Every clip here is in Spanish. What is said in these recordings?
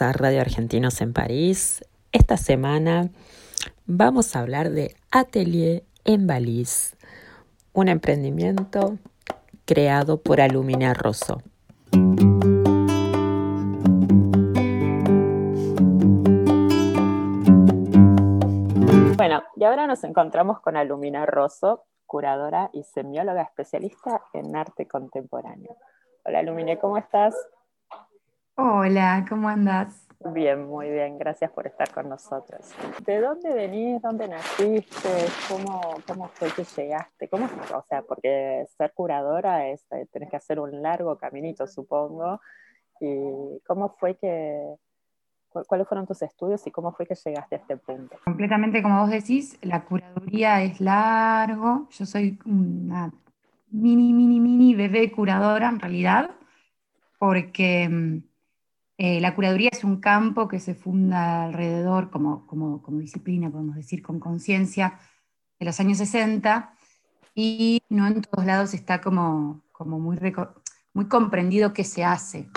Radio Argentinos en París. Esta semana vamos a hablar de Atelier en Baliz, un emprendimiento creado por Alumina Rosso. Bueno, y ahora nos encontramos con Alumina Rosso, curadora y semióloga especialista en arte contemporáneo. Hola Alumine, ¿cómo estás? Hola, ¿cómo andas? Bien, muy bien, gracias por estar con nosotros. ¿De dónde venís? ¿Dónde naciste? ¿Cómo, cómo fue que llegaste? ¿Cómo, o sea, porque ser curadora es, eh, tenés que hacer un largo caminito, supongo. ¿Y cómo fue que, cu- cuáles fueron tus estudios y cómo fue que llegaste a este punto? Completamente como vos decís, la curaduría es largo. Yo soy una mini, mini, mini bebé curadora en realidad, porque mm, eh, la curaduría es un campo que se funda alrededor, como, como, como disciplina, podemos decir, con conciencia, de los años 60, y no en todos lados está como, como muy, comprendido qué se hace.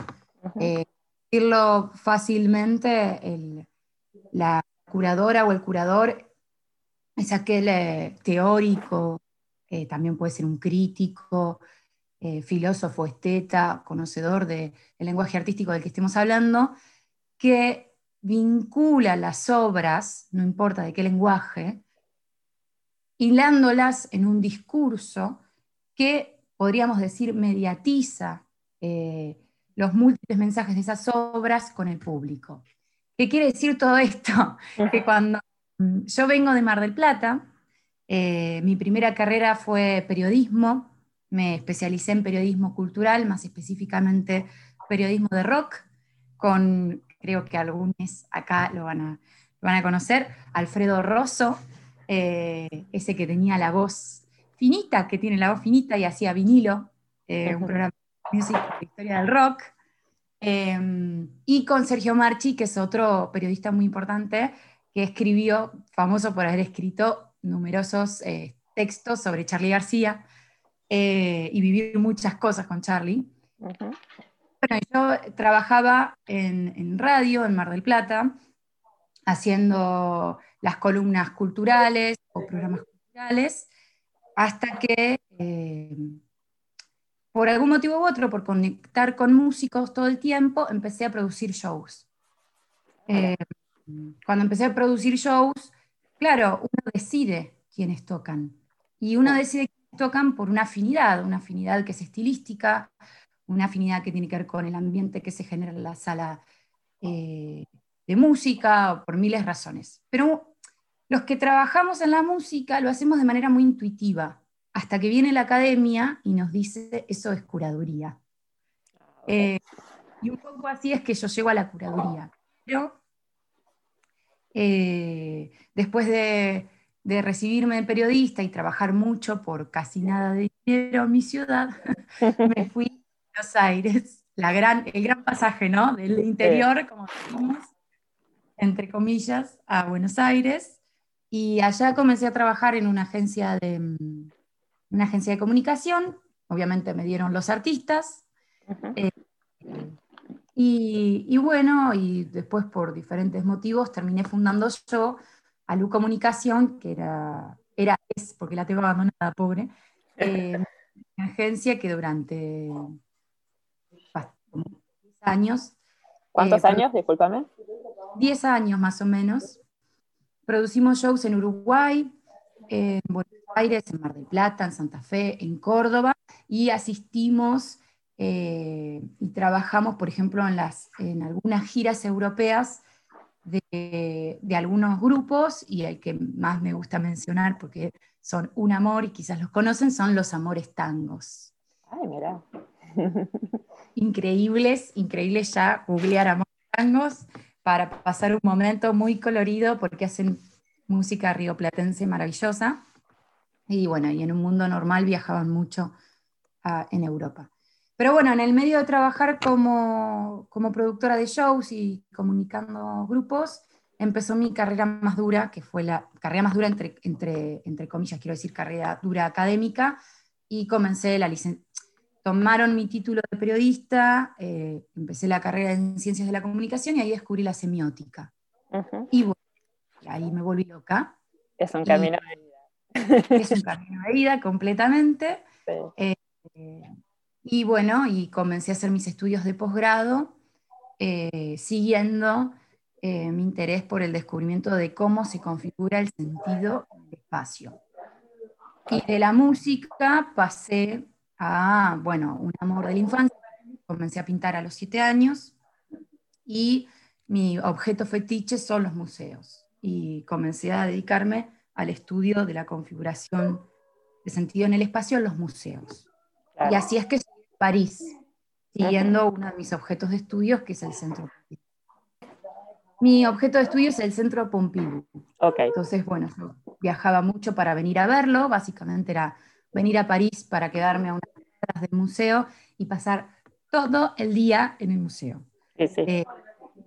Eh, decirlo fácilmente, el- la curadora o el curador es aquel eh, teórico, eh, también puede ser un crítico, eh, filósofo, esteta, conocedor del lenguaje artístico del que estemos hablando, que vincula las obras, no importa de qué lenguaje, hilándolas en un discurso que podríamos decir mediatiza eh, los múltiples mensajes de esas obras con el público. ¿Qué quiere decir todo esto? Que cuando mm, yo vengo de Mar del Plata, eh, mi primera carrera fue periodismo, me especialicé en periodismo cultural, más específicamente periodismo de rock, con, creo que algunos acá lo van a, van a conocer, Alfredo Rosso, eh, ese que tenía la voz finita, que tiene la voz finita y hacía vinilo, eh, un programa de music historia del rock. Eh, y con Sergio Marchi, que es otro periodista muy importante, que escribió, famoso por haber escrito numerosos textos sobre Charlie García eh, y vivir muchas cosas con Charlie. Ujú. Bueno, yo trabajaba en, en radio en Mar del Plata, haciendo las columnas culturales o programas culturales, hasta que eh, por algún motivo u otro, por conectar con músicos todo el tiempo, empecé a producir shows. Eh, cuando empecé a producir shows, claro, uno decide quiénes tocan. Y uno decide tocan por una afinidad, una afinidad que es estilística, una afinidad que tiene que ver con el ambiente que se genera en la sala eh, de música, o por miles de razones. Pero los que trabajamos en la música lo hacemos de manera muy intuitiva, hasta que viene la academia y nos dice eso es curaduría. Eh, y un poco así es que yo llego a la curaduría. Pero eh, después de, de recibirme de periodista y trabajar mucho por casi nada de dinero en mi ciudad, me fui a Buenos Aires, la gran, el gran pasaje ¿no? del interior, como decimos, entre comillas, a Buenos Aires. Y allá comencé a trabajar en una agencia de, mm, una agencia de comunicación. Obviamente me dieron los artistas. Eh, y, y bueno, y después por diferentes motivos terminé fundando yo Alu Comunicación, que era, era es, porque la tengo abandonada, pobre, eh, una agencia que durante años. ¿Cuántos Eh, años? Discúlpame. 10 años más o menos. Producimos shows en Uruguay, en Buenos Aires, en Mar del Plata, en Santa Fe, en Córdoba, y asistimos eh, y trabajamos, por ejemplo, en, las, en algunas giras europeas de, de algunos grupos, y el que más me gusta mencionar, porque son un amor y quizás los conocen, son los amores tangos. Ay, mira. increíbles, increíbles ya googlear amor tangos para pasar un momento muy colorido porque hacen música rioplatense maravillosa. Y bueno, y en un mundo normal viajaban mucho ah, en Europa. Pero bueno, en el medio de trabajar como, como productora de shows y comunicando grupos, empezó mi carrera más dura, que fue la carrera más dura entre, entre, entre comillas, quiero decir carrera dura académica, y comencé la licencia. Tomaron mi título de periodista, eh, empecé la carrera en ciencias de la comunicación y ahí descubrí la semiótica. Y bueno, ahí me volví loca. Es un camino de vida. Es un camino de vida completamente. Sí. Eh, y bueno, y comencé a hacer mis estudios de posgrado, eh, siguiendo eh, mi interés por el descubrimiento de cómo se configura el sentido del espacio. Y de la música pasé a, bueno, un amor de la infancia. Comencé a pintar a los siete años y mi objeto fetiche son los museos. Y comencé a dedicarme al estudio de la configuración de sentido en el espacio en los museos. Claro. Y así es que París, siguiendo uno de mis objetos de estudios, que es el Centro Pompidou. Mi objeto de estudio es el Centro Pompidou. Ok. Entonces, bueno, yo viajaba mucho para venir a verlo, básicamente era venir a París para quedarme a unas cuadras del museo y pasar todo el día en el museo. Sí, sí. Eh,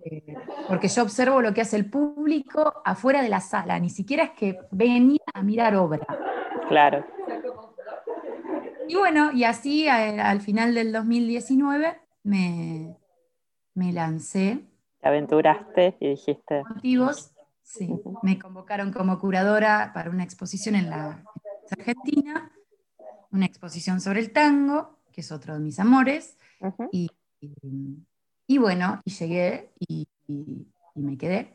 eh, porque yo observo lo que hace el público afuera de la sala, ni siquiera es que venía a mirar obra. Claro. Y bueno, y así al final del 2019 me, me lancé Te aventuraste y dijiste. motivos. Sí, me convocaron como curadora para una exposición en la en Argentina, una exposición sobre el tango, que es otro de mis amores, y, y- y bueno, y llegué y me quedé.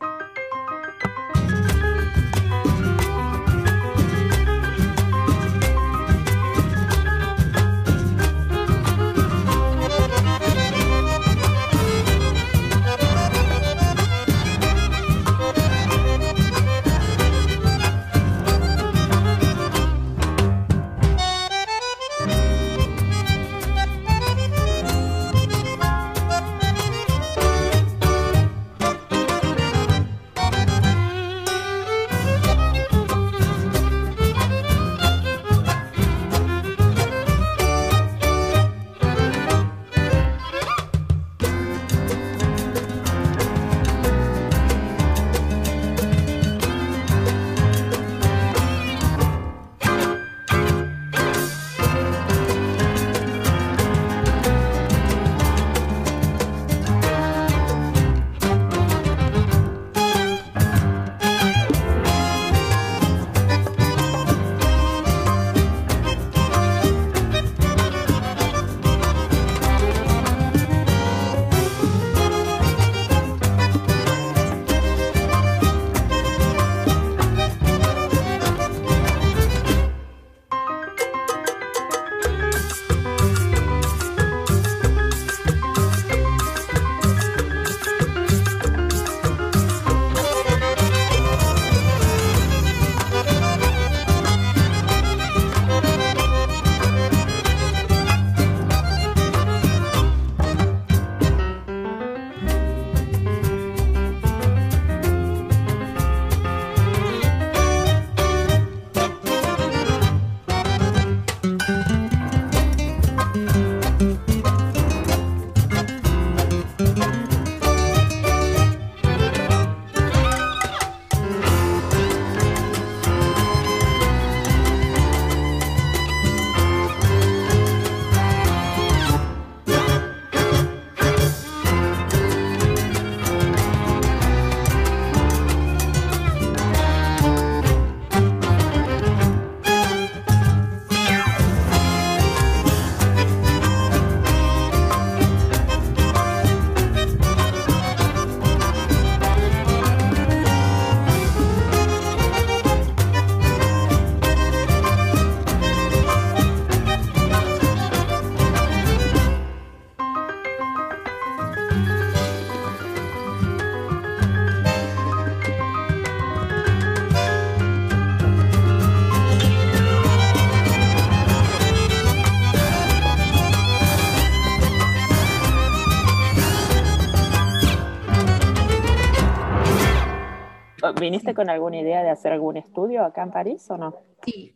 ¿Viniste con alguna idea de hacer algún estudio acá en París o no? Sí,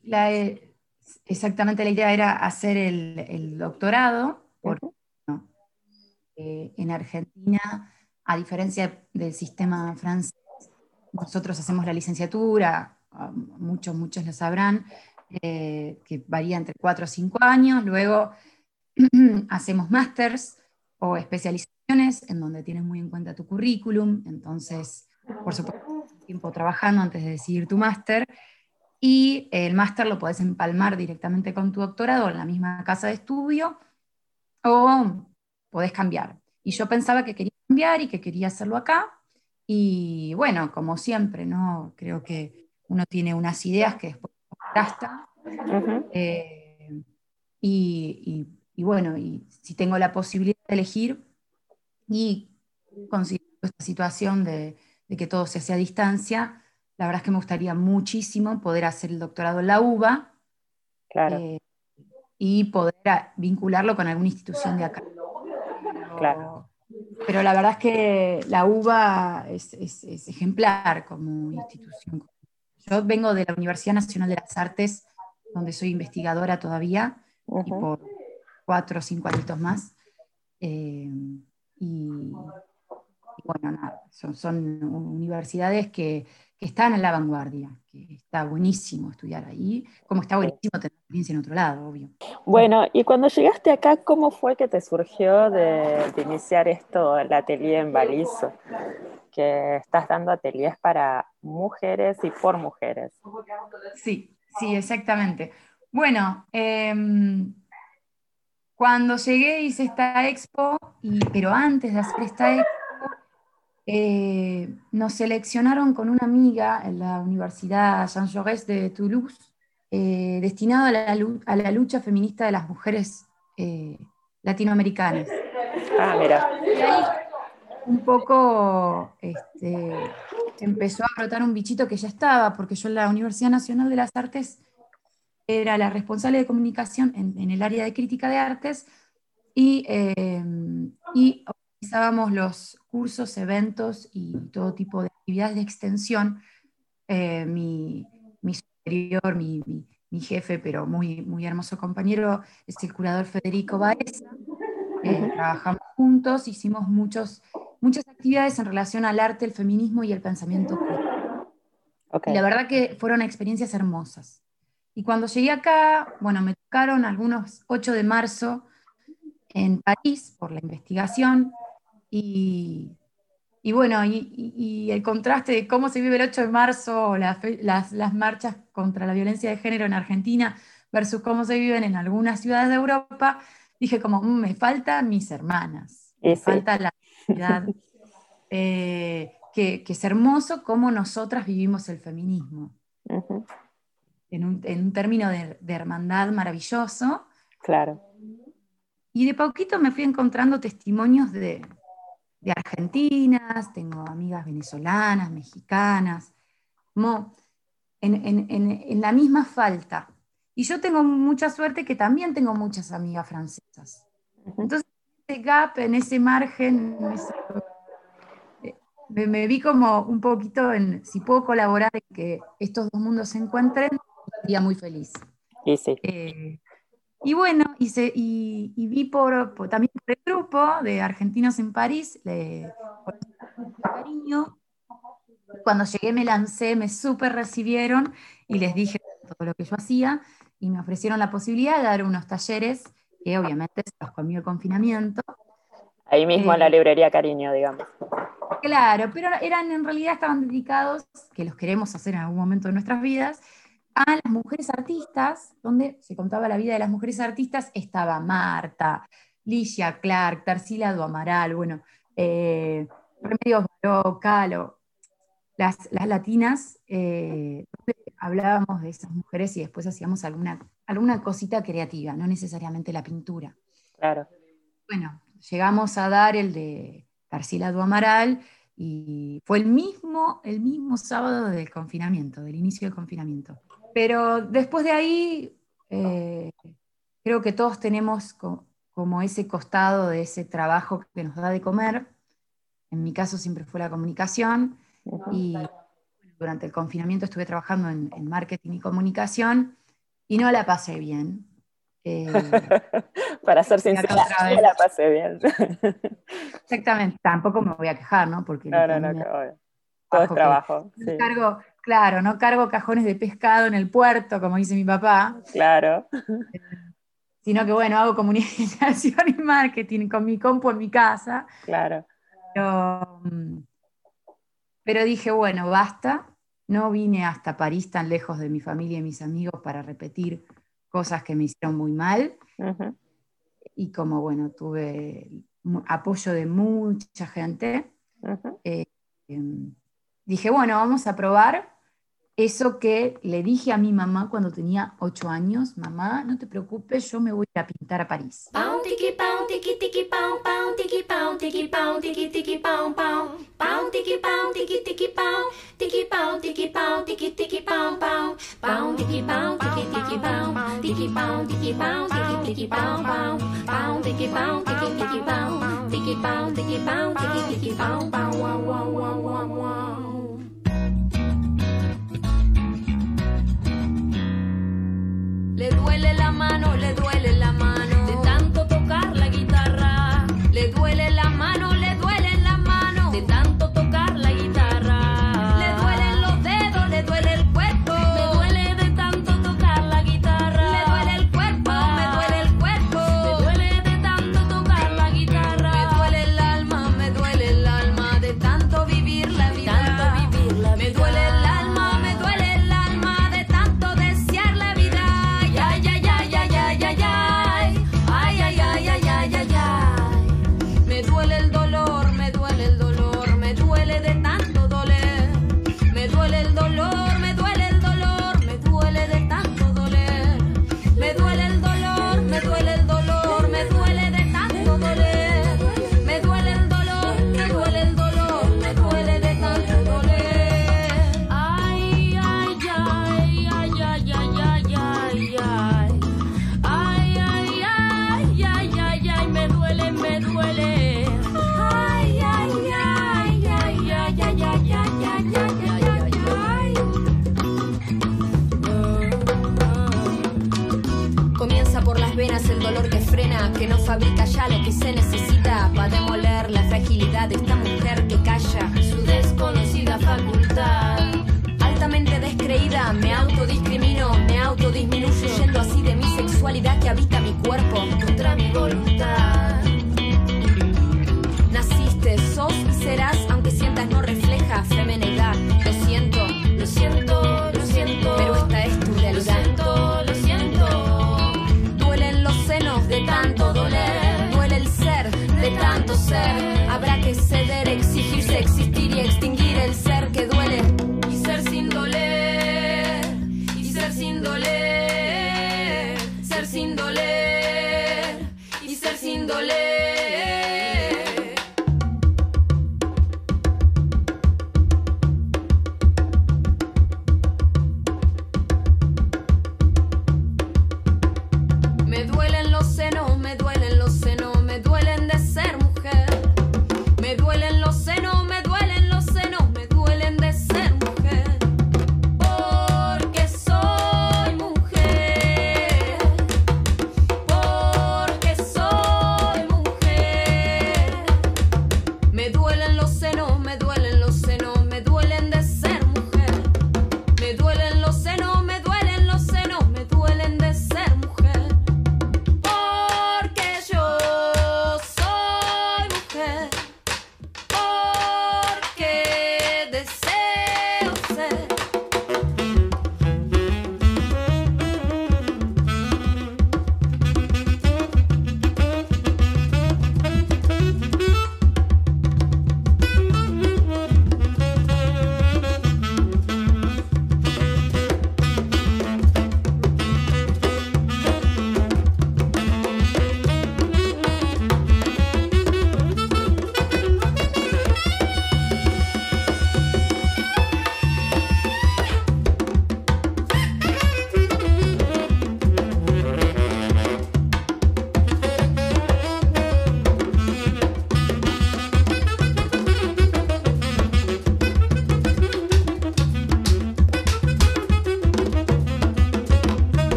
exactamente la idea era hacer el, doctorado, porque eh, en Argentina, a diferencia del sistema francés, nosotros hacemos la licenciatura, ah, muchos, muchos lo sabrán, eh, que varía entre 4 o 5 años, luego hacemos másters o especializaciones en donde tienes muy en cuenta tu currículum, entonces, por supuesto, tiempo trabajando antes de decidir tu máster, y el máster lo puedes empalmar directamente con tu doctorado en la misma casa de estudio o podés cambiar. Y yo pensaba que quería cambiar y que quería hacerlo acá. Y bueno, como siempre, ¿no? Creo que uno tiene unas ideas que después gasta. Eh, y, bueno, y si tengo la posibilidad de elegir y considero esta situación de, que todo se hace a distancia, la verdad es que me gustaría muchísimo poder hacer el doctorado en la UBA. Claro. Eh, y poder vincularlo con alguna institución de acá. Claro. Pero la verdad es que la UBA es, ejemplar como institución. Yo vengo de la Universidad Nacional de las Artes, donde soy investigadora todavía, y por cuatro o cinco añitos más. Eh, y, bueno, nada, son universidades que, que están en la vanguardia, que está buenísimo estudiar ahí, como está buenísimo tener experiencia en otro lado, obvio. Bueno, y cuando llegaste acá, ¿cómo fue que te surgió de, iniciar esto, el atelier en Balizo? Que estás dando ateliers para mujeres y por mujeres. Sí, sí, exactamente. Bueno, em, cuando llegué hice esta expo, y, pero antes de hacer esta expo, eh, nos seleccionaron con una amiga en la Universidad Jean Jaurès de Toulouse, eh, destinado a la, lucha feminista de las mujeres eh, latinoamericanas. Ah, mira. Y ahí un poco este, empezó a brotar un bichito que ya estaba, porque yo en la Universidad Nacional de las Artes era la responsable de comunicación en, el área de crítica de artes y, y organizábamos los cursos, eventos y todo tipo de actividades de extensión. Eh, mi, superior, mi, jefe, pero muy, muy hermoso compañero, es el curador Federico Baeza. Eh, trabajamos juntos, hicimos muchos, muchas actividades en relación al arte, el feminismo y el pensamiento Y la verdad que fueron experiencias hermosas. Y cuando llegué acá, bueno, me tocaron algunos 8 de marzo en París por la investigación, y, bueno, y, el contraste de cómo se vive el 8 de marzo, las, marchas contra la violencia de género en Argentina versus cómo se viven en algunas ciudades de Europa, dije como, mm, me faltan mis hermanas, me falta la ciudad, eh, que, es hermoso cómo nosotras vivimos el feminismo. en, un, término de, de, hermandad maravilloso. Claro. Y de poquito me fui encontrando testimonios de, de argentinas, tengo amigas venezolanas, mexicanas, como en, la misma falta. Y yo tengo mucha suerte que también tengo muchas amigas francesas. Entonces, ese gap, en ese margen, eh, me, vi como un poquito en, si puedo colaborar en que estos dos mundos se encuentren, sería muy feliz. Y sí. Eh, y bueno, y, y, vi por, también por el grupo de argentinos en París, le, cariño. Cuando llegué me lancé, me súper recibieron y les dije todo lo que yo hacía y me ofrecieron la posibilidad de dar unos talleres que obviamente se los comió el confinamiento. Ahí mismo en la eh, librería Cariño, digamos. Claro, pero eran en realidad estaban dedicados, que los queremos hacer en algún momento de nuestras vidas, a las mujeres artistas, donde se contaba la vida de las mujeres artistas, estaba Marta, Licia Clark, Tarsila Amaral, bueno, eh, Remedios Baró, Calo, las, latinas, eh, hablábamos de esas mujeres y después hacíamos alguna, alguna cosita creativa, no necesariamente la pintura. Claro. Bueno, llegamos a dar el de Tarsila Amaral y fue el mismo, el mismo sábado del confinamiento, del inicio del confinamiento. Pero después de ahí, eh, creo que todos tenemos como ese costado de ese trabajo que nos da de comer. En mi caso siempre fue la comunicación. Y durante el confinamiento estuve trabajando en, marketing y comunicación y no la pasé bien. Eh, Para ser sincera, no la pasé bien. Exactamente, tampoco me voy a quejar, ¿no? Porque no, no, no, todo es trabajo. Cargo, claro, no cargo cajones de pescado en el puerto, como dice mi papá. Claro. Sino que, bueno, hago comunicación y marketing con mi compu en mi casa. Claro. Pero, mm, pero dije, bueno, basta. No vine hasta París tan lejos de mi familia y mis amigos para repetir cosas que me hicieron muy mal. Y como, bueno, tuve apoyo de mucha gente, eh, dije, bueno, vamos a probar eso que le dije a mi mamá cuando tenía ocho años, mamá, no te preocupes, yo me voy a pintar a París. Le duele la mano, le duele fabrica ya lo que se necesita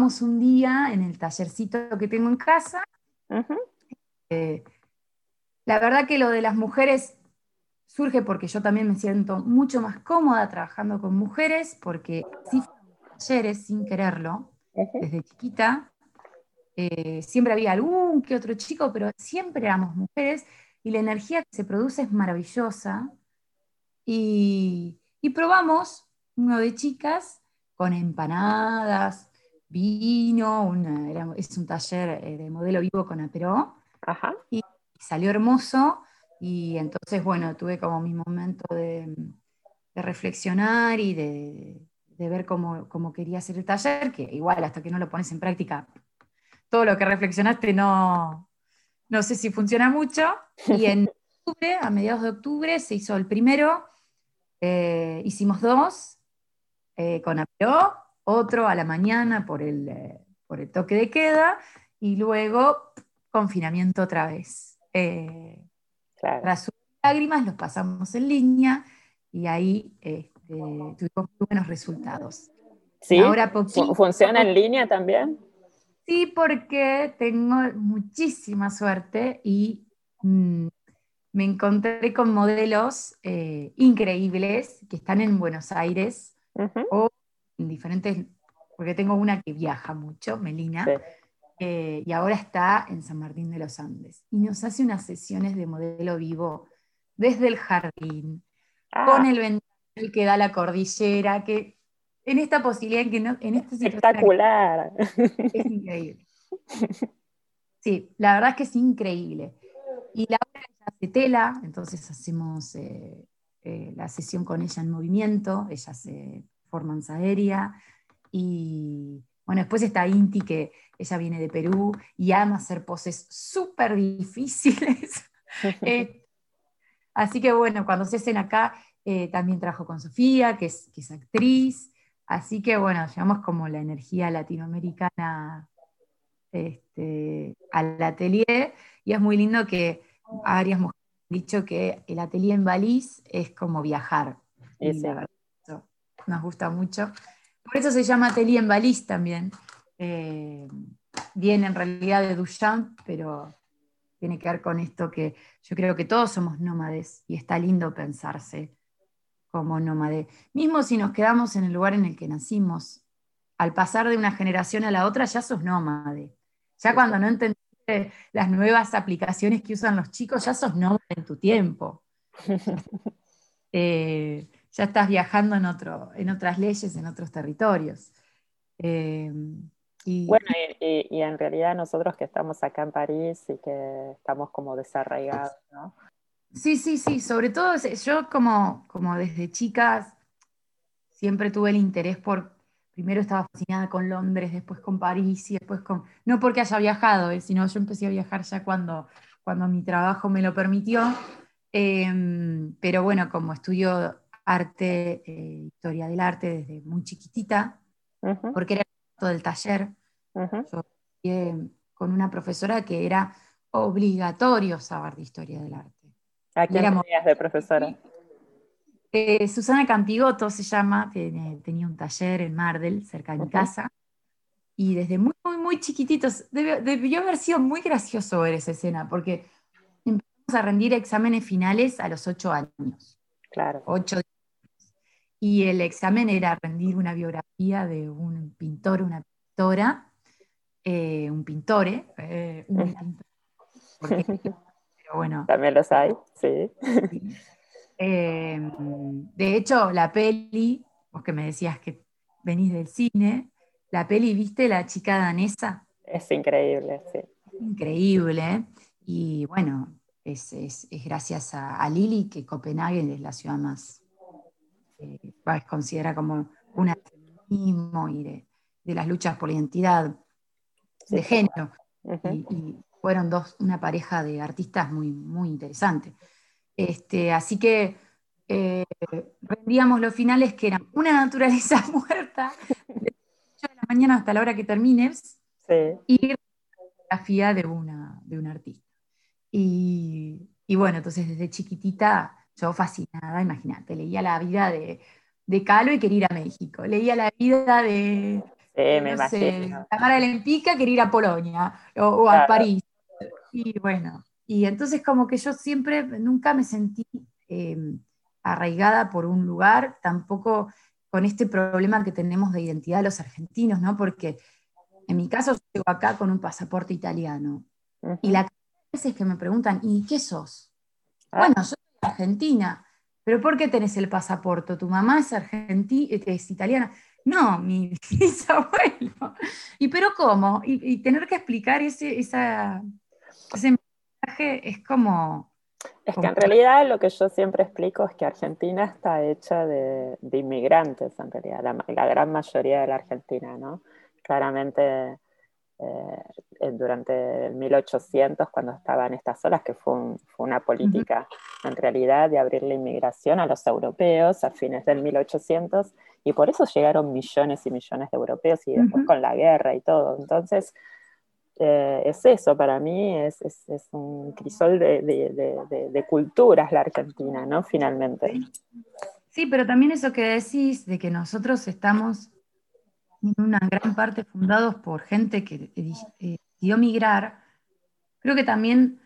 un día en el tallercito que tengo en casa. Eh, la verdad que lo de las mujeres surge porque yo también me siento mucho más cómoda trabajando con mujeres, porque sí talleres sin quererlo, desde chiquita. Eh, siempre había algún que otro chico, pero siempre éramos mujeres y la energía que se produce es maravillosa. Y, y probamos uno de chicas con empanadas, vino, una- era- es un taller eh, de modelo vivo con aperó, Ajá. y salió hermoso. Y entonces, bueno, tuve como mi momento de, de reflexionar y de, de ver cómo, cómo quería hacer el taller, que igual hasta que no lo pones en práctica, todo lo que reflexionaste no, no sé si funciona mucho. Y en octubre, a mediados de octubre, se hizo el primero, eh, hicimos dos, eh, con aperó, otro a la mañana por el, eh, por el toque de queda, y luego confinamiento otra vez. Eh, Claro. tras sus lágrimas los pasamos en línea y ahí este, tuvimos muy buenos resultados. ¿Sí? Ahora poquito- ¿Funciona en línea también? Sí, porque tengo muchísima suerte y mm, me encontré con modelos eh, increíbles que están en Buenos Aires o diferentes, porque tengo una que viaja mucho, Melina, Sí. eh, y ahora está en San Martín de los Andes. Y nos hace unas sesiones de modelo vivo desde el jardín, Ah, con el ventanal que da la cordillera, que en esta posibilidad, que no, en esta espectacular. es increíble. Sí, la verdad es que es increíble. Y la otra ella hace tela, entonces hacemos eh, eh, la sesión con ella en movimiento, ella hace performance aérea. Y bueno, después está Inti, que ella viene de Perú y ama hacer poses súper difíciles. Eh, así que bueno, cuando se hacen acá, eh, también trabajo con Sofía, que es, que es actriz. Así que bueno, llevamos como la energía latinoamericana este, al atelier y es muy lindo que varias mujeres han dicho que el atelier en Baliz es como viajar. Y la verdad, nos gusta mucho. Por eso se llama atelier en Baliz también. Eh, viene en realidad de Duchamp, pero tiene que ver con esto que yo creo que todos somos nómades y está lindo pensarse como nómade. Mismo si nos quedamos en el lugar en el que nacimos, al pasar de una generación a la otra ya sos nómade. Ya cuando no entendiste las nuevas aplicaciones que usan los chicos, ya sos nómade en tu tiempo. Eh, ya estás viajando en, otro, en otras leyes, en otros territorios. Eh, y, Bueno, y, y- y en realidad nosotros que estamos acá en París y que estamos como desarraigados, ¿no? Sí, sí, sí, sobre todo yo como, como desde chicas siempre tuve el interés por, primero estaba fascinada con Londres, después con París y después con, no porque haya viajado, eh, sino yo empecé a viajar ya cuando, cuando mi trabajo me lo permitió, Em, pero bueno, como estudio arte, eh, historia del arte desde muy chiquitita, Ujú, porque era todo el taller, ujú. yo estudié con una profesora que era obligatorio saber de historia del arte. ¿A quién éramos- tenías de profesora? Eh, Susana Campigoto se llama, tiene- tenía un taller en Mardel, cerca de mi Ujú. casa, y desde muy, muy, muy chiquititos, debió, debió haber sido muy gracioso ver esa escena, porque empezamos a rendir exámenes finales a los ocho años, Claro. ocho y el examen era rendir una biografía de un pintor, una pintora, eh, un pintore, eh, un pintor, porque- pero bueno, También los hay, sí. Sí. Eh, de hecho, la peli, vos que me decías que venís del cine, la peli, ¿viste? La chica danesa, Es increíble, sí. increíble. Y bueno, es, es- es gracias a, a Lili que Copenhague es la ciudad más, eh, va, es considerada como una del feminismo y de, de las luchas por la identidad de género y, y fueron dos, una pareja de artistas muy, muy interesante. Este, así que eh, rendíamos los finales que eran una naturaleza muerta, de 8 de la mañana hasta la hora que termines, Sí. y la fotografía de, una, de un artista. Y, y bueno, entonces desde chiquitita, yo fascinada, imagínate, leía la vida de, de Calo y quería ir a México, leía la vida de, Sí, me no sé, Tamara Lempica quería ir a Polonia o, o a. París. Y bueno, y entonces como que yo siempre, nunca me sentí eh, arraigada por un lugar, tampoco con este problema que tenemos de identidad los argentinos, ¿no? Porque en mi caso yo llego acá con un pasaporte italiano. Y la de veces que me preguntan, ¿y qué sos? Ah. Bueno, soy argentina. ¿Pero por qué tenés el pasaporte? ¿Tu mamá es, argenti- es italiana? No, mi bisabuelo. ¿Y pero cómo? Y, y tener que explicar ese, esa, ese mensaje es como... Es que en realidad lo que yo siempre explico es que Argentina está hecha de, de inmigrantes, en realidad, la, la gran mayoría de la Argentina, ¿no? Claramente eh, eh, durante el 1800, cuando estaban estas olas, que fue, un- fue una política en realidad de abrir la inmigración a los europeos a fines del 1800, y por eso llegaron millones y millones de europeos y después Ujú. con la guerra y todo. Entonces, eh, es eso, para mí es, es- es un crisol de- de- de- de culturas la Argentina, ¿no? Finalmente. Sí, pero también eso que decís de que nosotros estamos en una gran parte fundados por gente que eh, decidió migrar, creo que también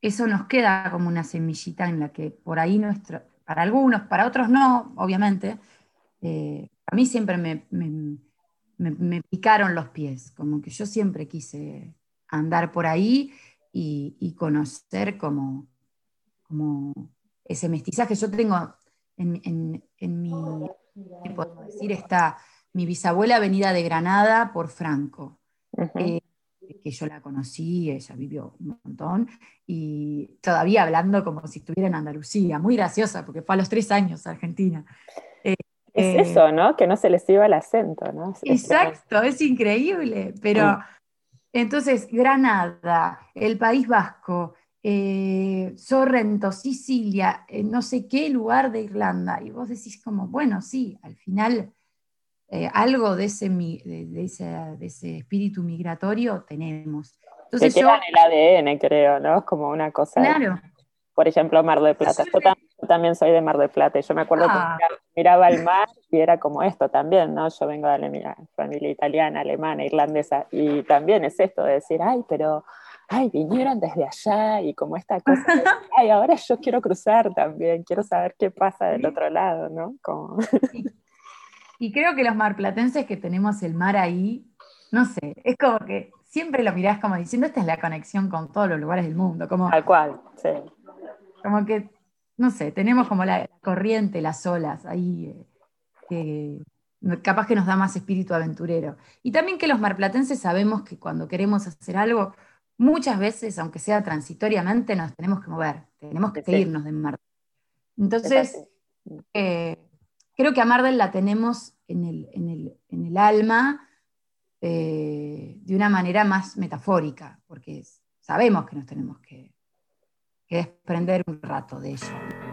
eso nos queda como una semillita en la que por ahí nuestro, para algunos, para otros no, obviamente, eh, a mí siempre me, me- me- picaron los pies, como que yo siempre quise andar por ahí y, y conocer como, como ese mestizaje. Yo tengo en, en- en mi, ¿qué podemos decir? Está mi bisabuela venida de Granada por Franco, eh, que yo la conocí, ella vivió un montón, y todavía hablando como si estuviera en Andalucía, muy graciosa, porque fue a los tres años a Argentina. es eh, eso, ¿no? Que no se les iba el acento, ¿no? Es- Exacto, es increíble. Pero entonces, Granada, el País Vasco, eh, Sorrento, Sicilia, eh, no sé qué lugar de Irlanda, y vos decís como, bueno, sí, al final eh, algo de ese, de, de ese, de ese espíritu migratorio tenemos. Entonces yo, queda en el ADN, creo, ¿no? Es como una cosa. claro, Por ejemplo, Mar del Plata. Yo, tam- yo también soy de Mar del Plata y yo me acuerdo Ah. que miraba, miraba el mar y era como esto también, ¿no? Yo vengo de la mi- familia italiana, alemana, irlandesa y también es esto de decir, ay, pero, ay, vinieron desde allá y como esta cosa, de, ay, ahora yo quiero cruzar también, quiero saber qué pasa del otro lado, ¿no? Como, y creo que los marplatenses que tenemos el mar ahí, no sé, es como que siempre lo mirás como diciendo, esta es la conexión con todos los lugares del mundo, como... tal cual, sí. Como que, no sé, tenemos como la, corriente, las olas ahí, eh, que capaz que nos da más espíritu aventurero. Y también que los marplatenses sabemos que cuando queremos hacer algo, muchas veces, aunque sea transitoriamente, nos tenemos que mover, tenemos que Sí. irnos de Mar. Es Entonces, eh, creo que a Mardel la tenemos en el, en el- en el alma eh, de una manera más metafórica, porque sabemos que nos tenemos que, que desprender un rato de ello.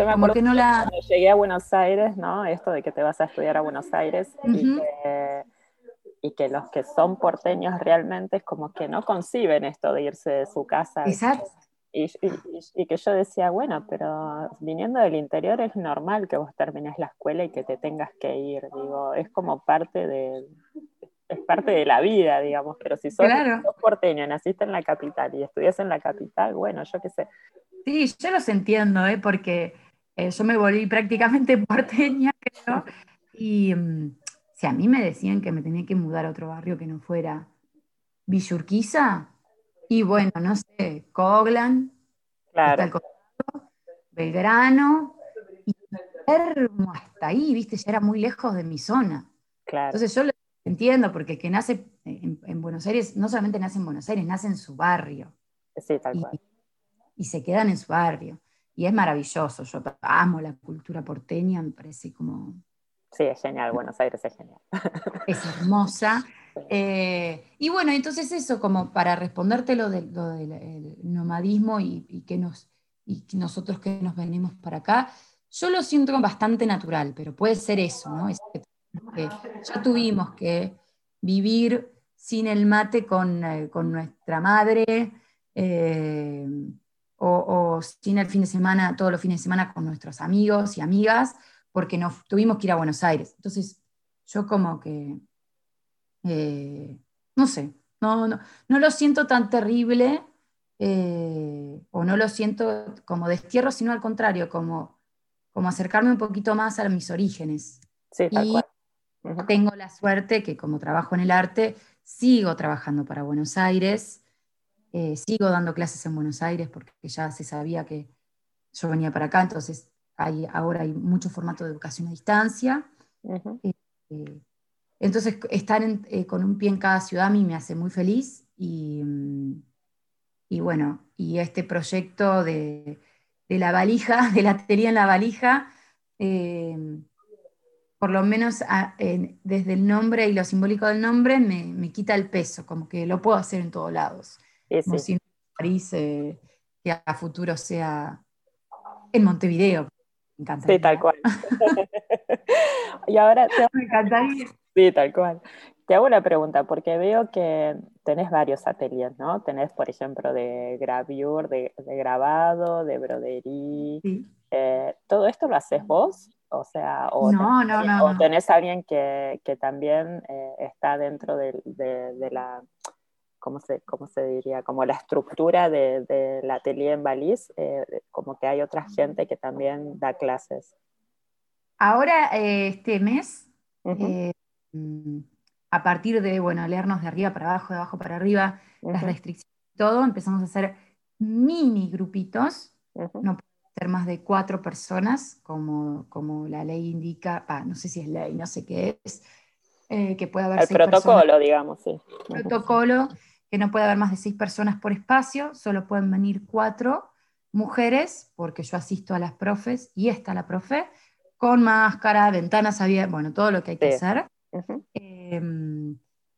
Yo me acuerdo que no la- cuando llegué a Buenos Aires, ¿no? Esto de que te vas a estudiar a Buenos Aires y, que, y que los que son porteños realmente es como que no conciben esto de irse de su casa. Exacto. Y, y- y- y que yo decía, bueno, pero viniendo del interior es normal que vos termines la escuela y que te tengas que ir, digo, es como parte de, es parte de la vida, digamos, pero si sos, Claro. sos porteño, naciste en la capital y estudias en la capital, bueno, yo qué sé. Sí, yo los entiendo, ¿eh? porque eh, yo me volví prácticamente porteña, creo, y mm, si a mí me decían que me tenía que mudar a otro barrio que no fuera Villurquiza, y bueno, no sé, Coglan, Claro, Belgrano, y Palermo hasta ahí, viste, ya era muy lejos de mi zona. claro. Entonces yo lo entiendo, porque el que nace en, en Buenos Aires, no solamente nace en Buenos Aires, nace en su barrio Sí, tal y, cual. y se quedan en su barrio. Y es maravilloso, yo amo la cultura porteña, me parece como, Sí, es genial, Buenos Aires es genial. es hermosa. Eh, y bueno, entonces eso, como para responderte lo, de- lo del el nomadismo y, y que nos, y nosotros que nos venimos para acá, yo lo siento bastante natural, pero puede ser eso, ¿no? Es que, que ya tuvimos que vivir sin el mate con, eh, con nuestra madre, eh, o, o sin el fin de semana, todos los fines de semana con nuestros amigos y amigas, porque nos tuvimos que ir a Buenos Aires. Entonces, yo como que, eh, no sé, no, no, no lo siento tan terrible, eh, o no lo siento como destierro, sino al contrario, como, como acercarme un poquito más a mis orígenes. Sí, tal Y cual. Ujú. tengo la suerte que como trabajo en el arte, sigo trabajando para Buenos Aires, eh, sigo dando clases en Buenos Aires porque ya se sabía que yo venía para acá, entonces hay, ahora hay mucho formato de educación a distancia. Ujú. Eh, entonces, estar en- eh, con un pie en cada ciudad a mí me hace muy feliz y, mm, y bueno, y este proyecto de, de la valija, del atelier en la valija, eh, por lo menos a- desde el nombre y lo simbólico del nombre me, me quita el peso, como que lo puedo hacer en todos lados, como si París eh, que a futuro sea en Montevideo. Me encantaría. sí, tal cual. y ahora te Me encantaría. Sí, tal cual. Te hago una pregunta, porque veo que tenés varios ateliers, ¿no? Tenés, por ejemplo, de gravure, de, de grabado, de brodería. Sí. Eh, ¿todo esto lo haces vos? O sea, o No, tenés, no, alguien- no, o no. tenés alguien que, que también eh, está dentro de la, ¿cómo se, cómo se diría? Como la estructura de- del atelier en Baliz, eh, como que hay otra gente que también da clases. Ahora, eh, este mes, Ujú, eh, mm, a partir de, bueno, leernos de arriba para abajo, de abajo para arriba, las ujú, restricciones y todo, empezamos a hacer mini grupitos, ujú. no puede ser más de cuatro personas, como, como la ley indica, ah, no sé si es ley, no sé qué es, eh, que puede haber El seis personas protocolo, digamos, sí. Protocolo que no puede haber más de seis personas por espacio, solo pueden venir cuatro mujeres, porque yo asisto a las profes y está la profe, con máscara, ventanas abiertas, bueno, todo lo que hay que Sí. hacer. Eh,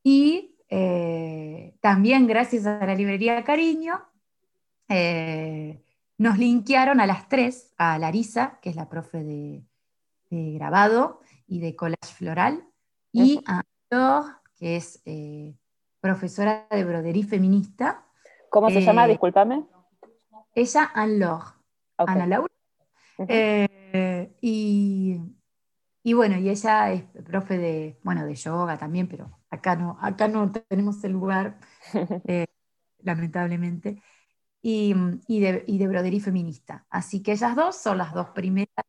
y eh, también gracias a la librería Cariño, eh, nos linkearon a las tres, a Larisa, que es la profe de, de grabado y de collage floral, y a Flor, que es eh, profesora de brodería feminista. ¿Cómo se llama? Eh, Discúlpame. Ella, Anne-Laure. Ana Laura. Eh, y, y bueno, y ella es profe de, bueno, de yoga también, pero acá no, acá no tenemos el lugar, eh, lamentablemente, y, y de, y de brodería feminista. Así que ellas dos son las dos primeras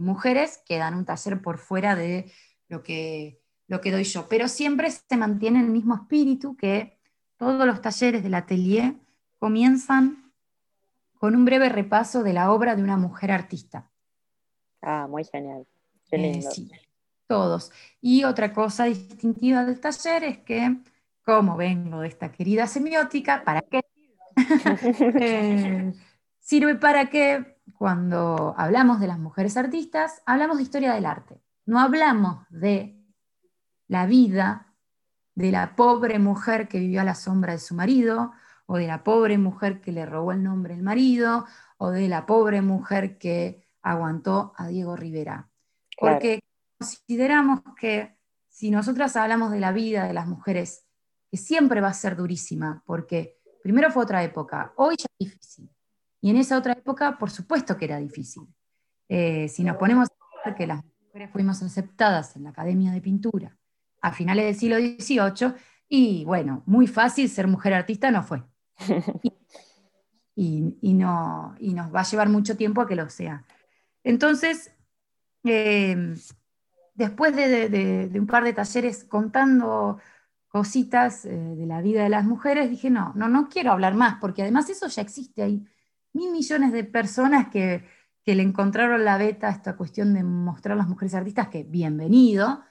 mujeres que dan un taller por fuera de lo que, lo que doy yo. Pero siempre se mantiene el mismo espíritu que todos los talleres del atelier comienzan con un breve repaso de la obra de una mujer artista. Ah, muy genial. Qué Eh, sí, todos. Y otra cosa distintiva del taller es que, como vengo de esta querida semiótica, ¿para qué? Eh, sirve para que cuando hablamos de las mujeres artistas, hablamos de historia del arte. No hablamos de la vida de la pobre mujer que vivió a la sombra de su marido, o de la pobre mujer que le robó el nombre el marido, o de la pobre mujer que aguantó a Diego Rivera. Porque consideramos que si nosotras hablamos de la vida de las mujeres, que siempre va a ser durísima, porque primero fue otra época, hoy ya es difícil. Y en esa otra época, por supuesto que era difícil. Eh, si nos ponemos a ver que las mujeres fuimos aceptadas en la Academia de Pintura a finales del siglo XVIII, y bueno, muy fácil ser mujer artista no fue. Y, no, y nos va a llevar mucho tiempo a que lo sea. Entonces, em, después de, un par de talleres contando cositas eh, de la vida de las mujeres, dije, no, no, no quiero hablar más, porque además eso ya existe. Hay mil millones de personas que, le encontraron la beta a esta cuestión de mostrar a las mujeres artistas, que bienvenido,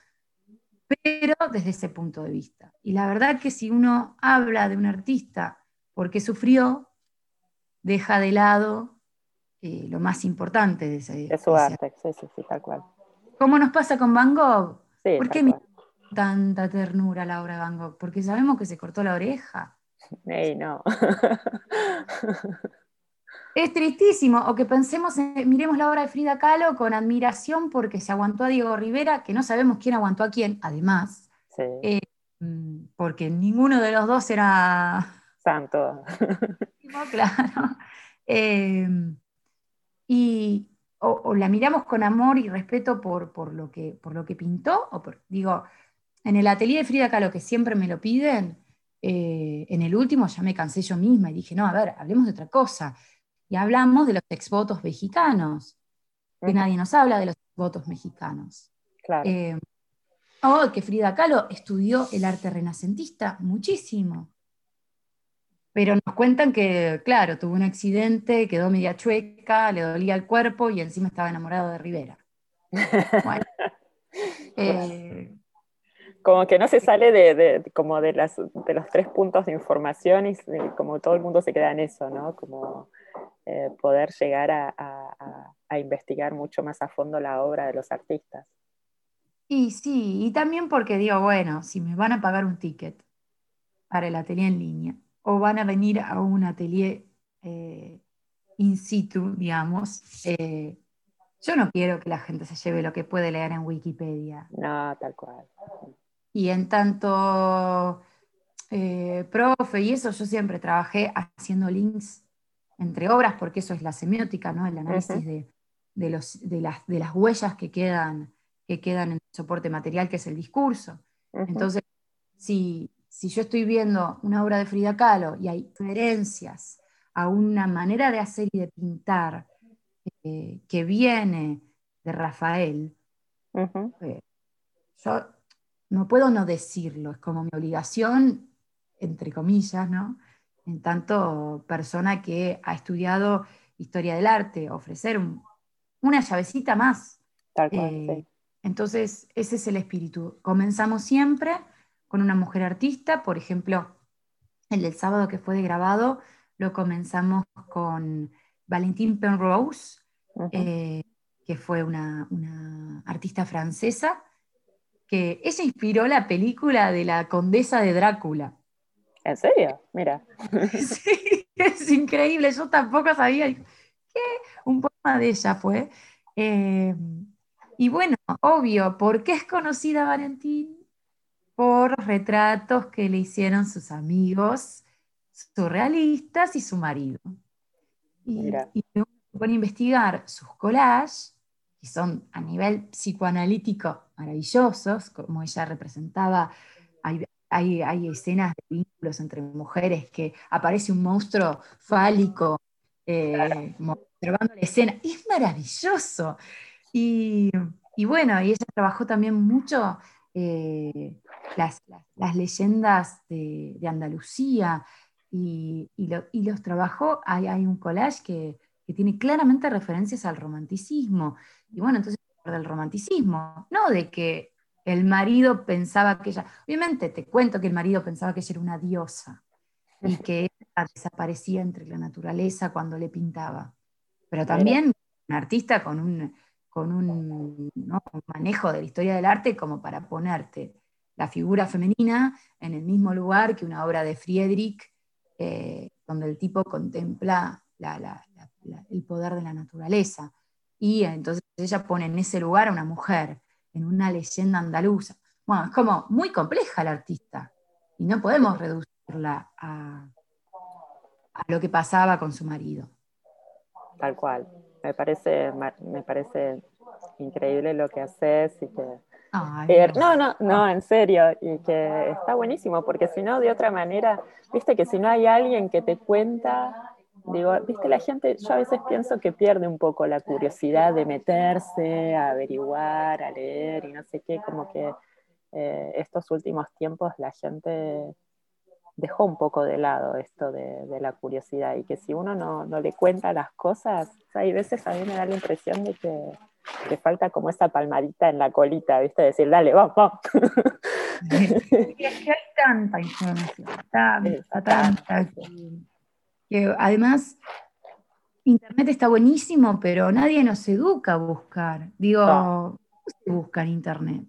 pero desde ese punto de vista. Y la verdad que si uno habla de un artista porque sufrió, deja de lado eh, lo más importante de ese. De su arte, sí, sí, sí, tal cual. ¿Cómo nos pasa con Van Gogh? ¿Por qué me tanta ternura la obra de Van Gogh? Porque sabemos que se cortó la oreja. Ey, no. es tristísimo. O que pensemos, miremos la obra de Frida Kahlo con admiración porque se aguantó a Diego Rivera, que no sabemos quién aguantó a quién, además. Eh, mm, porque ninguno de los dos era. Santo. claro. Eh, y, o, la miramos con amor y respeto por, lo, que, por lo que pintó, o digo, en el atelier de Frida Kahlo, que siempre me lo piden, eh, en el último ya me cansé yo misma y dije, no, a ver, hablemos de otra cosa. Y hablamos de los exvotos mexicanos, que nadie nos habla de los exvotos mexicanos. Claro. Eh, o que Frida Kahlo estudió el arte renacentista muchísimo. Pero nos cuentan que, claro, tuvo un accidente, quedó media chueca, le dolía el cuerpo y encima estaba enamorado de Rivera. Bueno. Eh, como que no se sale de, como de, las, de los tres puntos de información y como todo el mundo se queda en eso, ¿no? Como eh, poder llegar a, investigar mucho más a fondo la obra de los artistas. Y sí, y también porque digo, bueno, si me van a pagar un ticket para el atelier en línea, o van a venir a un atelier eh, in situ, digamos, eh, yo no quiero que la gente se lleve lo que puede leer en Wikipedia. No, tal cual. Y en tanto eh, profe y eso, yo siempre trabajé haciendo links entre obras, porque eso es la semiótica, ¿no? el análisis de, los, de, las, de, las, huellas que quedan, que quedan en el soporte material, que es el discurso. Entonces, si, si yo estoy viendo una obra de Frida Kahlo y hay referencias a una manera de hacer y de pintar eh, que viene de Rafael, eh, yo no puedo no decirlo, es como mi obligación, entre comillas, ¿no? En tanto persona que ha estudiado historia del arte, ofrecer una llavecita más. Eh, entonces, ese es el espíritu. Comenzamos siempre con una mujer artista, por ejemplo, el del sábado que fue de grabado, lo comenzamos con Valentine Penrose, eh, que fue una, artista francesa, que ella inspiró la película de la condesa de Drácula. ¿En serio? Mira. sí, es increíble, yo tampoco sabía que un poema de ella fue. Eh, y bueno, obvio, ¿por qué es conocida Valentín? por retratos que le hicieron sus amigos surrealistas y su marido. Y, y uno se pone a investigar sus collages, que son a nivel psicoanalítico maravillosos, como ella representaba, hay, hay, escenas de vínculos entre mujeres que aparece un monstruo fálico eh, observando la escena, es maravilloso. Y, y bueno, y ella trabajó también mucho eh, las, leyendas de, Andalucía y, los trabajó, hay, hay un collage que, tiene claramente referencias al romanticismo. Y bueno, entonces del romanticismo, no de que el marido pensaba que ella, obviamente te cuento que el marido pensaba que ella era una diosa y que ella desaparecía entre la naturaleza cuando le pintaba, pero también un artista con un, con un, manejo de la historia del arte como para ponerte la figura femenina en el mismo lugar que una obra de Friedrich, eh, donde el tipo contempla el poder de la naturaleza. y entonces ella pone en ese lugar a una mujer, en una leyenda andaluza. Bueno, es como muy compleja la artista y no podemos reducirla a, a lo que pasaba con su marido. Tal cual. Me parece, me parece increíble lo que haces y que... Eh, no, no, no, en serio, y que está buenísimo, porque si no, de otra manera, viste que si no hay alguien que te cuenta, digo, viste, la gente, yo a veces pienso que pierde un poco la curiosidad de meterse, a averiguar, a leer y no sé qué, como que eh, estos últimos tiempos la gente dejó un poco de lado esto de, la curiosidad y que si uno no, le cuenta las cosas, hay veces a mí me da la impresión de que, que falta como esa palmadita en la colita, ¿viste? Decir, dale, vamos, vamos. es que hay tanta información, tanta, tanta, que, además Internet está buenísimo, pero nadie nos educa a buscar. Digo, ¿cómo se busca en Internet?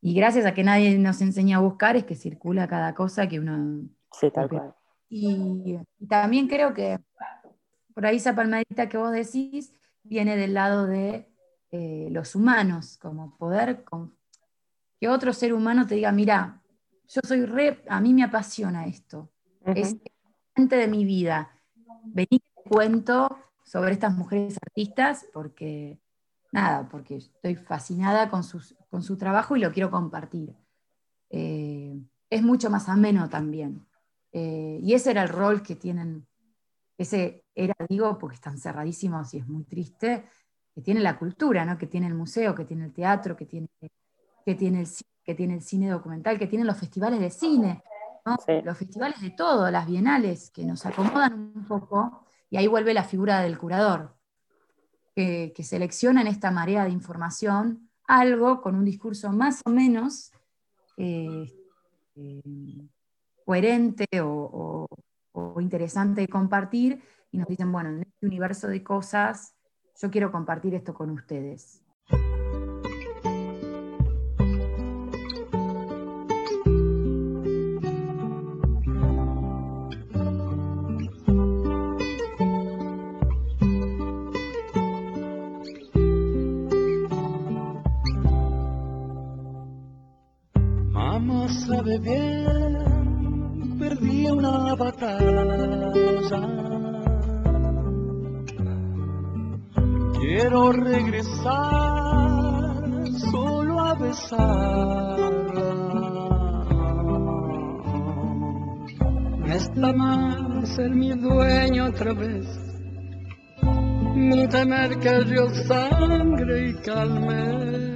Y gracias a que nadie nos enseña a buscar es que circula cada cosa que uno Sí, tal cual. Y, también creo que por ahí esa palmadita que vos decís viene del lado de eh, los humanos, como poder que otro ser humano te diga, mira, yo soy re, a mí me apasiona esto, es parte de mi vida. Vení cuento sobre estas mujeres artistas porque, nada, porque estoy fascinada con, con su trabajo y lo quiero compartir. Eh, es mucho más ameno también. Eh, y ese era el rol que tienen, ese era, digo, porque están cerradísimos y es muy triste, que tiene la cultura, ¿no? que tiene el museo, que tiene el teatro, que tiene, que tiene, el, que tiene el cine documental, que tienen los festivales de cine, los festivales de todo, las bienales, que nos acomodan un poco, y ahí vuelve la figura del curador, que, selecciona en esta marea de información algo con un discurso más o menos eh, eh, coherente o, interesante de compartir y nos dicen, bueno, en este universo de cosas, yo quiero compartir esto con ustedes. Solo a besarla. No está mal ser mi dueño otra vez, ni temer que yo sangre y calme.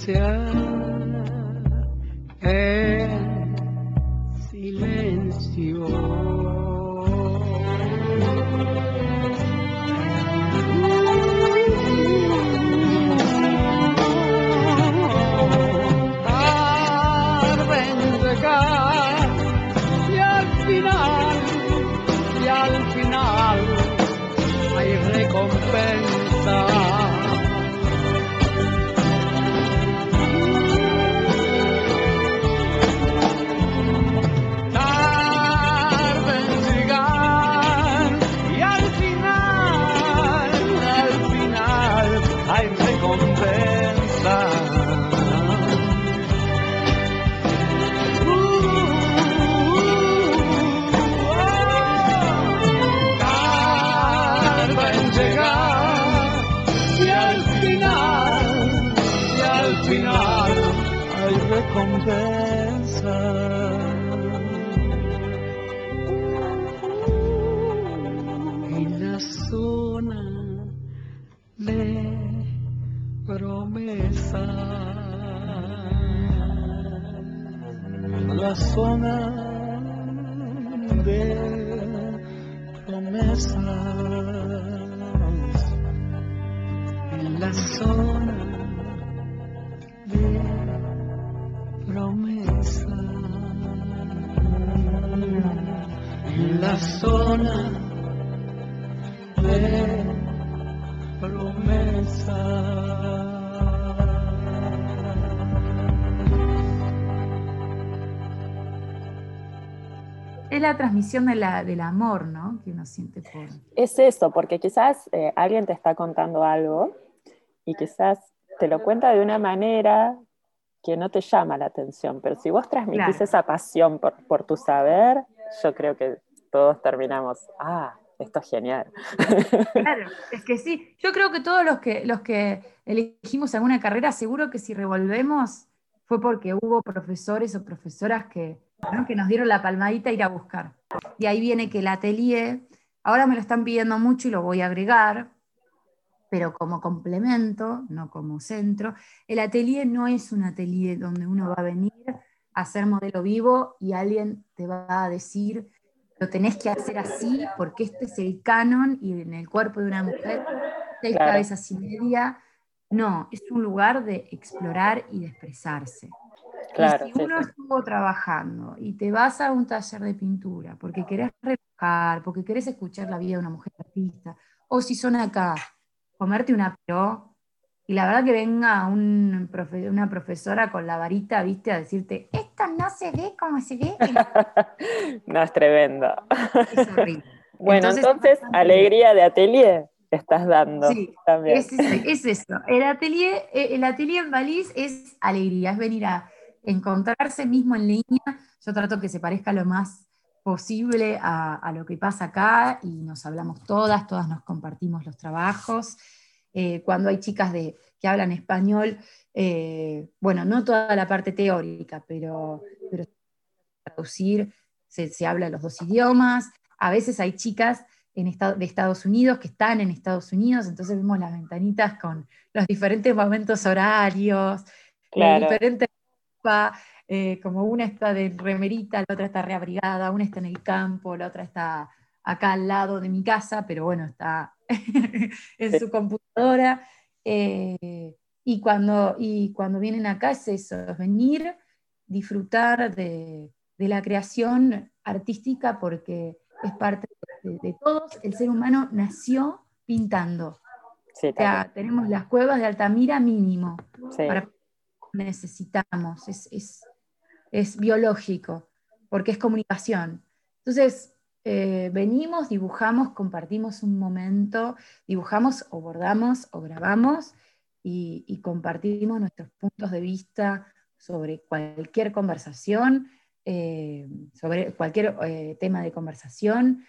Se bucea La zona Es la transmisión de la, del amor, ¿no? Que uno siente por. Es eso, porque quizás eh, alguien te está contando algo y quizás te lo cuenta de una manera que no te llama la atención, pero si vos transmitís Claro. esa pasión por, por tu saber, yo creo que todos terminamos, ah, esto es genial. Claro, es que sí. Yo creo que todos los que, los que elegimos alguna carrera, seguro que si revolvemos fue porque hubo profesores o profesoras que, ¿no? que nos dieron la palmadita a ir a buscar. Y ahí viene que el atelier, ahora me lo están pidiendo mucho y lo voy a agregar, pero como complemento, no como centro, el atelier no es un atelier donde uno va a venir a hacer modelo vivo y alguien te va a decir, lo tenés que hacer así porque este es el canon y en el cuerpo de una mujer, seis Claro. cabezas y media. No, es un lugar de explorar y de expresarse. Claro, y si uno sí. estuvo trabajando y te vas a un taller de pintura porque querés rebajar, porque querés escuchar la vida de una mujer artista, o si son acá, comerte una pro, y la verdad que venga un profe- una profesora con la varita, viste, a decirte, esto no se ve como se ve, no, es tremendo. es horrible. Bueno, Entonces, entonces, alegría de atelier estás dando Sí, también. Es, es- es eso. El atelier, eh, el atelier en Baliz es alegría, es venir a encontrarse mismo en línea. Yo trato que se parezca lo más posible a, a lo que pasa acá y nos hablamos todas, todas nos compartimos los trabajos. Eh, cuando hay chicas de, que hablan español, eh, bueno, no toda la parte teórica, pero, pero traducir, se, se habla los dos idiomas. A veces hay chicas en esta- de Estados Unidos que están en Estados Unidos, entonces vemos las ventanitas con los diferentes momentos horarios, Claro. eh, diferentes ropa, eh, como una está de remerita, la otra está reabrigada, una está en el campo, la otra está acá al lado de mi casa, pero bueno, está en su computadora. eh, y, cuando, y cuando vienen acá es eso, es venir, disfrutar de, de la creación artística porque es parte de, de todos. El ser humano nació pintando. Sí, O sea, tenemos las cuevas de Altamira mínimo sí. para necesitamos, es, es- es biológico, porque es comunicación. Entonces, eh, venimos, dibujamos, compartimos un momento, dibujamos o bordamos o grabamos y, compartimos nuestros puntos de vista sobre cualquier conversación, eh, sobre cualquier eh, tema de conversación.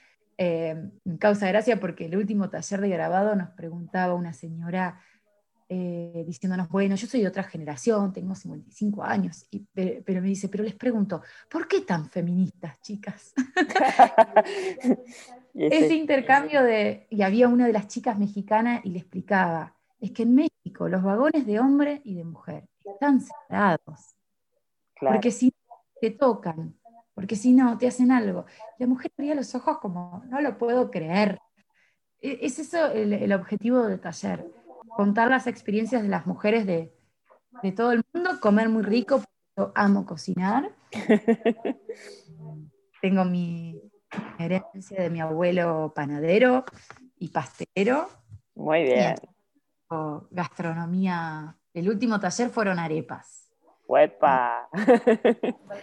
Causa gracia porque el último taller de grabado nos preguntaba una señora eh, diciéndonos, bueno, yo soy de otra generación, tengo 55 años, y- pe- pero me dice, pero les pregunto, ¿por qué tan feministas, chicas? Ese intercambio de, y había una de las chicas mexicanas y le explicaba, es que en México los vagones de hombre y de mujer están separados, claro. porque si no te tocan, porque si no te hacen algo. La mujer abría los ojos como, no lo puedo creer. E- Es eso el, el objetivo del taller, contar las experiencias de las mujeres de, de todo el mundo, comer muy rico, porque yo amo cocinar. Tengo mi herencia de mi abuelo panadero y pastelero, Muy bien. gastronomía. El último taller fueron arepas. Huepa.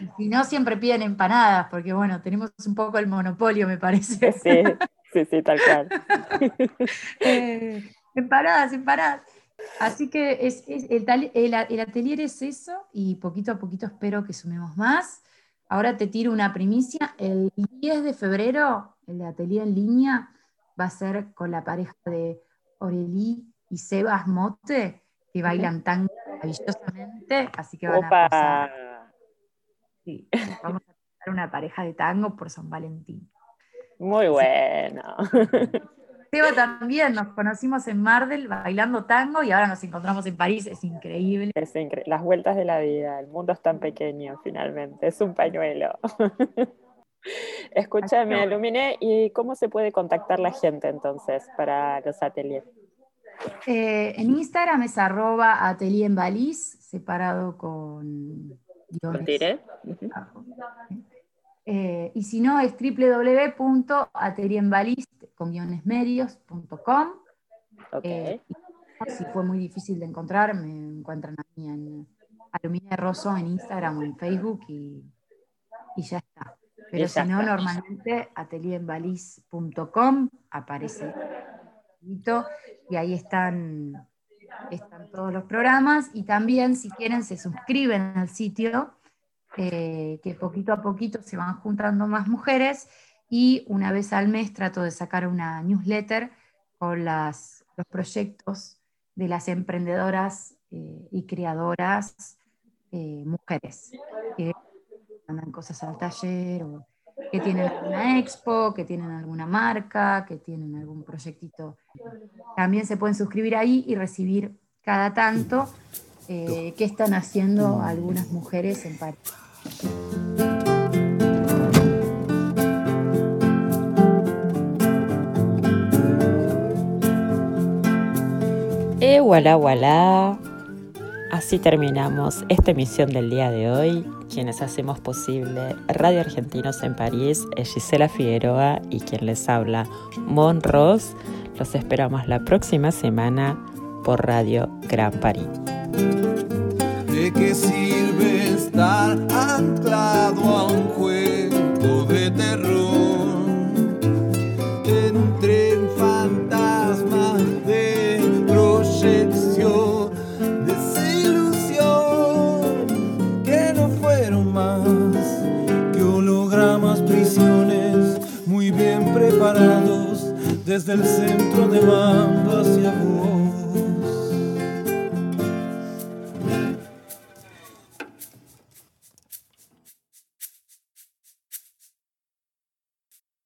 Y si no, siempre piden empanadas, porque bueno, tenemos un poco el monopolio, me parece. Sí, sí, sí, tal cual. Eh, empanadas, empanadas. Así que es, es- el, el a- el atelier es eso, y poquito a poquito espero que sumemos más. Ahora te tiro una primicia. El 10 de febrero, el atelier en línea va a ser con la pareja de Orelí y Sebas Mote, que bailan tan maravillosamente, así que van a Opa. posar Sí, vamos a una pareja de tango por San Valentín. Muy bueno. Seba también, nos conocimos en Mardel bailando tango y ahora nos encontramos en París, es increíble. Es incre- Las vueltas de la vida, el mundo es tan pequeño finalmente, es un pañuelo. Escúchame, Lumine, ¿y cómo se puede contactar la gente entonces para los ateliers? Eh, en Instagram es arroba atelier en Balis, separado con ¿Contiré? abajo. Eh, y si no, es www.atelierenbalis con guiones medios.com. Ok. Eh, si fue muy difícil de encontrar, me encuentran a mí en Alumina Rosso en Instagram o en Facebook y, y ya está. Pero si no, normalmente atelierenbalis.com aparece y ahí están, están todos los programas y también si quieren se suscriben al sitio eh, que poquito a poquito se van juntando más mujeres y una vez al mes trato de sacar una newsletter con las, los proyectos de las emprendedoras eh, y creadoras eh, mujeres que mandan cosas al taller o que tienen alguna expo, que tienen alguna marca, que tienen algún proyectito. También se pueden suscribir ahí y recibir cada tanto eh, qué están haciendo algunas mujeres en París. Eh, voilà, voilà. Así terminamos esta emisión del día de hoy. Quienes hacemos posible Radio Argentinos en París es Gisela Figueroa y quien les habla, Mon Ross. Los esperamos la próxima semana por Radio Gran París. ¿De qué sirve estar anclado a un cuento de terror? Entre fantasmas de proyección, desilusión, que no fueron más que hologramas, prisiones muy bien preparados desde el centro de Bamba hacia.